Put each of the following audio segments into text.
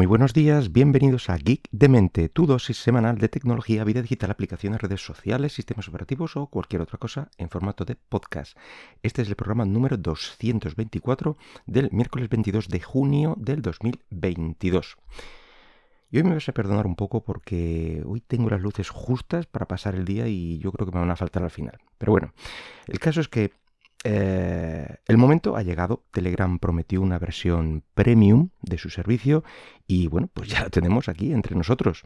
muy buenos días, bienvenidos a Geek de Mente, tu dosis semanal de tecnología, vida digital, aplicaciones, redes sociales, sistemas operativos o cualquier otra cosa en formato de podcast. Este es el programa número 224 del miércoles 22 de junio del 2022. Y hoy me vas a perdonar un poco porque hoy tengo las luces justas para pasar el día y yo creo que me van a faltar al final. Pero bueno, el caso es que eh, el momento ha llegado. Telegram prometió una versión premium de su servicio y bueno, pues ya la tenemos aquí entre nosotros.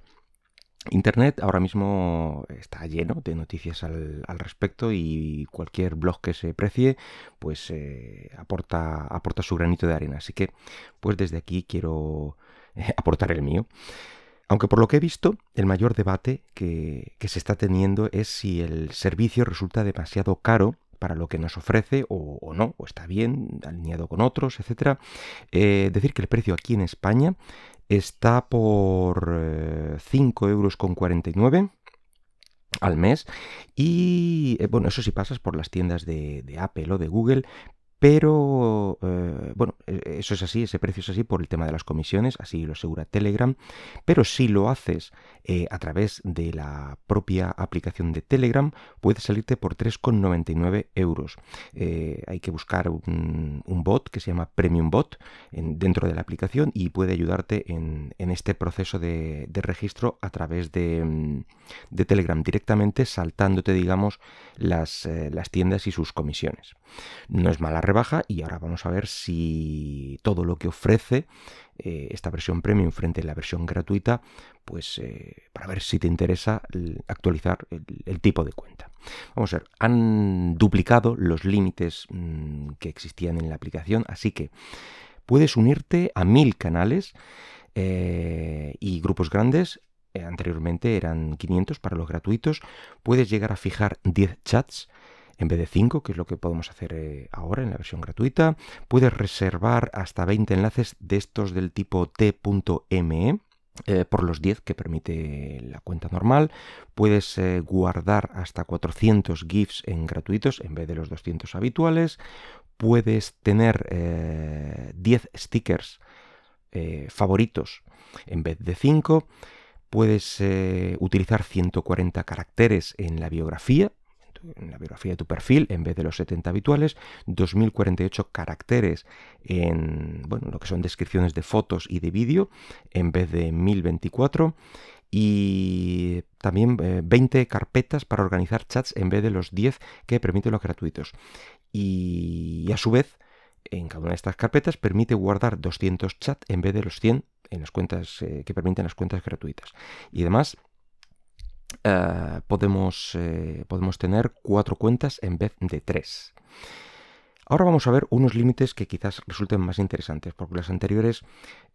Internet ahora mismo está lleno de noticias al, respecto y cualquier blog que se precie pues eh, aporta, aporta su granito de arena. Así que pues desde aquí quiero eh, aportar el mío. Aunque por lo que he visto, el mayor debate que, que se está teniendo es si el servicio resulta demasiado caro para lo que nos ofrece o, no, o está bien, alineado con otros, etc. Eh, decir que el precio aquí en España está por 5,49 eh, euros con al mes y eh, bueno eso si pasas por las tiendas de, de, Apple o de Google pero eh, bueno, e, eso es así, ese precio es así por el tema de las comisiones, así lo asegura Telegram. Pero si lo haces eh, a través de la propia aplicación de Telegram, puede salirte por 3,99 euros. Eh, hay que buscar un, bot que se llama Premium Bot dentro de la aplicación y puede ayudarte en, este proceso de, registro a través mm, de, Telegram directamente, saltándote, digamos, las, las tiendas y sus comisiones. No es mala baja y ahora vamos a ver si todo lo que ofrece eh, esta versión premium frente a la versión gratuita, pues eh, para ver si te interesa actualizar el, tipo de cuenta. Vamos a ver, han duplicado los límites mm, que existían en la aplicación, así que puedes unirte a mil canales eh, y grupos grandes anteriormente eran 500 para los gratuitos, puedes llegar a fijar 10 chats en vez de 5, que es lo que podemos hacer eh, ahora en la versión gratuita. Puedes reservar hasta 20 enlaces de estos del tipo t.me. Eh, por los 10 que permite la cuenta normal. Puedes eh, guardar hasta 400 GIFs en gratuitos en vez de los 200 habituales. Puedes tener 10 stickers favoritos en vez de 5. Puedes utilizar 140 caracteres en la biografía en la biografía de tu perfil, en vez de los 70 habituales, 2048 caracteres en bueno, lo que son descripciones de fotos y de vídeo, en vez de 1024 y también 20 eh, carpetas para organizar chats en vez de los 10 que permiten los gratuitos. Y, a su vez, en cada una de estas carpetas permite guardar 200 chats en vez de los 100 en las cuentas eh, que permiten las cuentas gratuitas. Y además eh, podemos, eh, podemos tener cuatro cuentas en vez de tres. Ahora vamos a ver unos límites que quizás resulten más interesantes, porque las anteriores,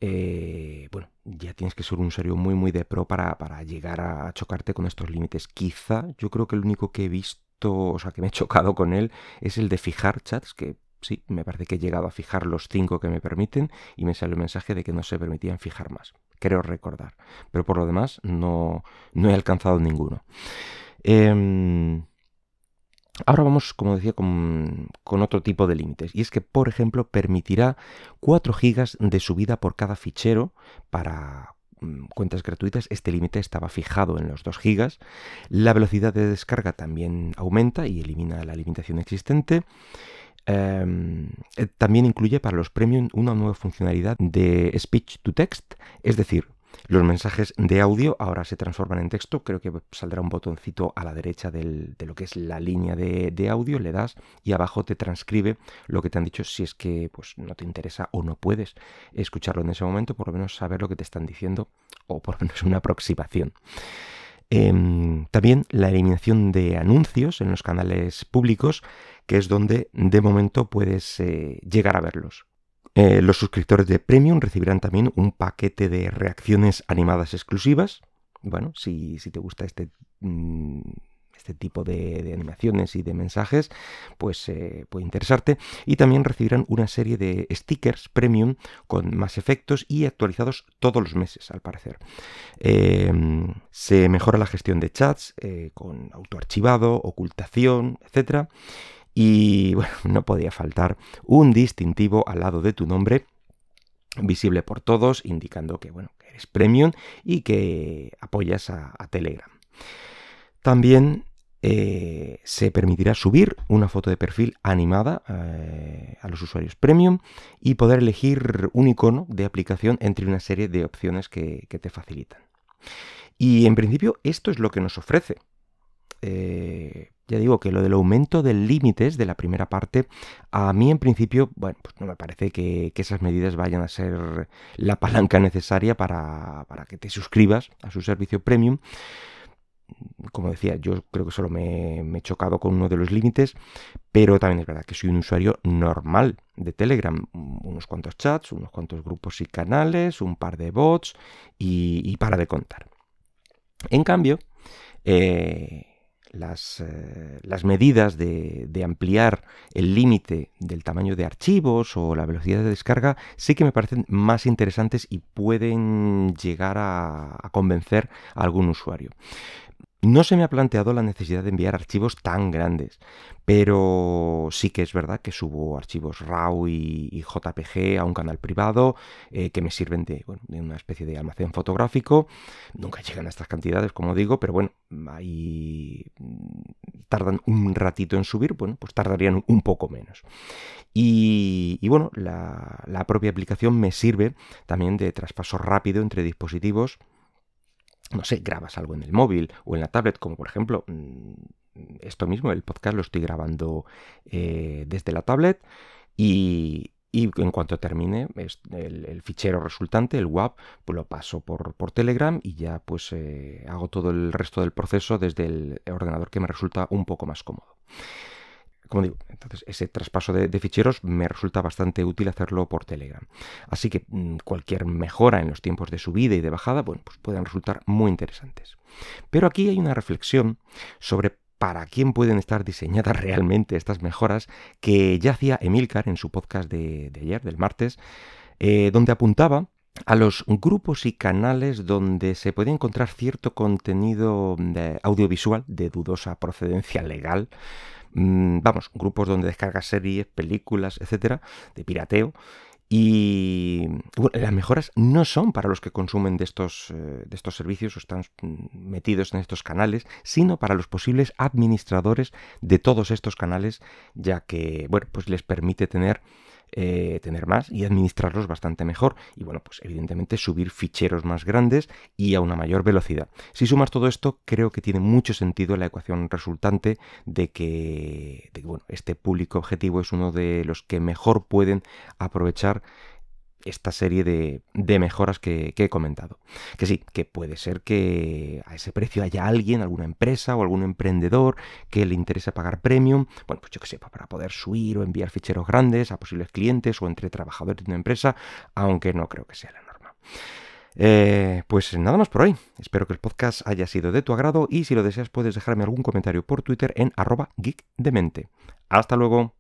eh, bueno, ya tienes que ser un serio muy, muy de pro para, para llegar a chocarte con estos límites. Quizá yo creo que el único que he visto, o sea, que me he chocado con él, es el de fijar chats, que sí, me parece que he llegado a fijar los cinco que me permiten y me sale el mensaje de que no se permitían fijar más. Creo recordar. Pero por lo demás no, he alcanzado ninguno. Em, ahora vamos, como decía, con, otro tipo de límites. Y es que, por ejemplo, permitirá 4 GB de subida por cada fichero para mm, cuentas gratuitas, este límite estaba fijado en los 2 GB. La velocidad de descarga también aumenta y elimina la limitación existente. Em, eh, también incluye para los premium una nueva funcionalidad de speech to text, es decir, los mensajes de audio ahora se transforman en texto. Creo que saldrá un botoncito a la derecha de lo que es la línea de, audio. Le das y abajo te transcribe lo que te han dicho si es que pues, no te interesa o no puedes escucharlo en ese momento. Por lo menos saber lo que te están diciendo o por lo menos una aproximación. Em, también la eliminación de anuncios en los canales públicos, que es donde de momento puedes eh, llegar a verlos. Eh, los suscriptores de Premium recibirán también un paquete de reacciones animadas exclusivas. Bueno, si, si te gusta este mm, este tipo de, animaciones y de mensajes, pues eh, puede interesarte. Y también recibirán una serie de stickers premium con más efectos y actualizados todos los meses, al parecer. Em, se mejora la gestión de chats eh, con autoarchivado, ocultación, etc. Y bueno, no podía faltar un distintivo al lado de tu nombre visible por todos, indicando que, bueno, que eres premium y que apoyas a, Telegram. También eh, se permitirá subir una foto de perfil animada eh, a los usuarios premium y poder elegir un icono de aplicación entre una serie de opciones que, te facilitan. Y en principio esto es lo que nos ofrece. Eh, ya digo que lo del aumento de límites de la primera parte, a mí en principio, bueno, pues no me parece que, esas medidas vayan a ser la palanca necesaria para, que te suscribas a su servicio premium como decía, yo creo que solo me, he chocado con uno de los límites, pero también es verdad que soy un usuario normal de Telegram. Unos cuantos chats, unos cuantos grupos y canales, un par de bots y, para de contar. En cambio, eh, eh, las, medidas de, ampliar el límite del tamaño de archivos o la velocidad de descarga sí que me parecen más interesantes y pueden llegar a convencer a algún usuario. No se me ha planteado la necesidad de enviar archivos tan grandes, pero sí que es verdad que subo archivos RAW y, JPG a un canal privado eh, que me sirven de, una especie de almacén fotográfico. Nunca llegan a estas cantidades, como digo, pero bueno, ahí mm, tardan un ratito en subir, bueno, pues tardarían un poco menos. Y, bueno, la propia aplicación me sirve también de traspaso rápido entre dispositivos no sé, grabas algo en el móvil o en la tablet, como por ejemplo mm, esto mismo, el podcast lo estoy grabando eh, desde la tablet y, en cuanto termine el, fichero resultante, el WAP, pues lo paso por, por Telegram y ya pues eh, hago todo el resto del proceso desde el ordenador que me resulta un poco más cómodo como digo, entonces ese traspaso de, ficheros me resulta bastante útil hacerlo por Telegram. Así que mm, cualquier mejora en los tiempos de subida y de bajada, bueno, pues pueden resultar muy interesantes. Pero aquí hay una reflexión sobre para quién pueden estar diseñadas realmente estas mejoras que ya hacía Emilcar en su podcast de, ayer, del martes, eh, donde apuntaba a los grupos y canales donde se puede encontrar cierto contenido audiovisual de dudosa procedencia legal, Mm, vamos, grupos donde descargas series, películas, etcétera, de pirateo. Y las mejoras no son para los que consumen de estos, eh, de estos servicios o están mm, metidos en estos canales, sino para los posibles administradores de todos estos canales, ya que, bueno, pues les permite tener eh, tener más y administrarlos bastante mejor. Y bueno, pues evidentemente subir ficheros más grandes y a una mayor velocidad. Si sumas todo esto, creo que tiene mucho sentido la ecuación resultante de que, bueno, este público objetivo es uno de los que mejor pueden aprovechar esta serie de, mejoras que, he comentado. Que sí, que puede ser que a ese precio haya alguien, alguna empresa o algún emprendedor que le interese pagar premium, bueno, pues yo que sé, para poder subir o enviar ficheros grandes a posibles clientes o entre trabajadores de una empresa, aunque no creo que sea la norma. Eh, pues nada más por hoy. Espero que el podcast haya sido de tu agrado y si lo deseas puedes dejarme algún comentario por Twitter en arroba geekdemente. Hasta luego.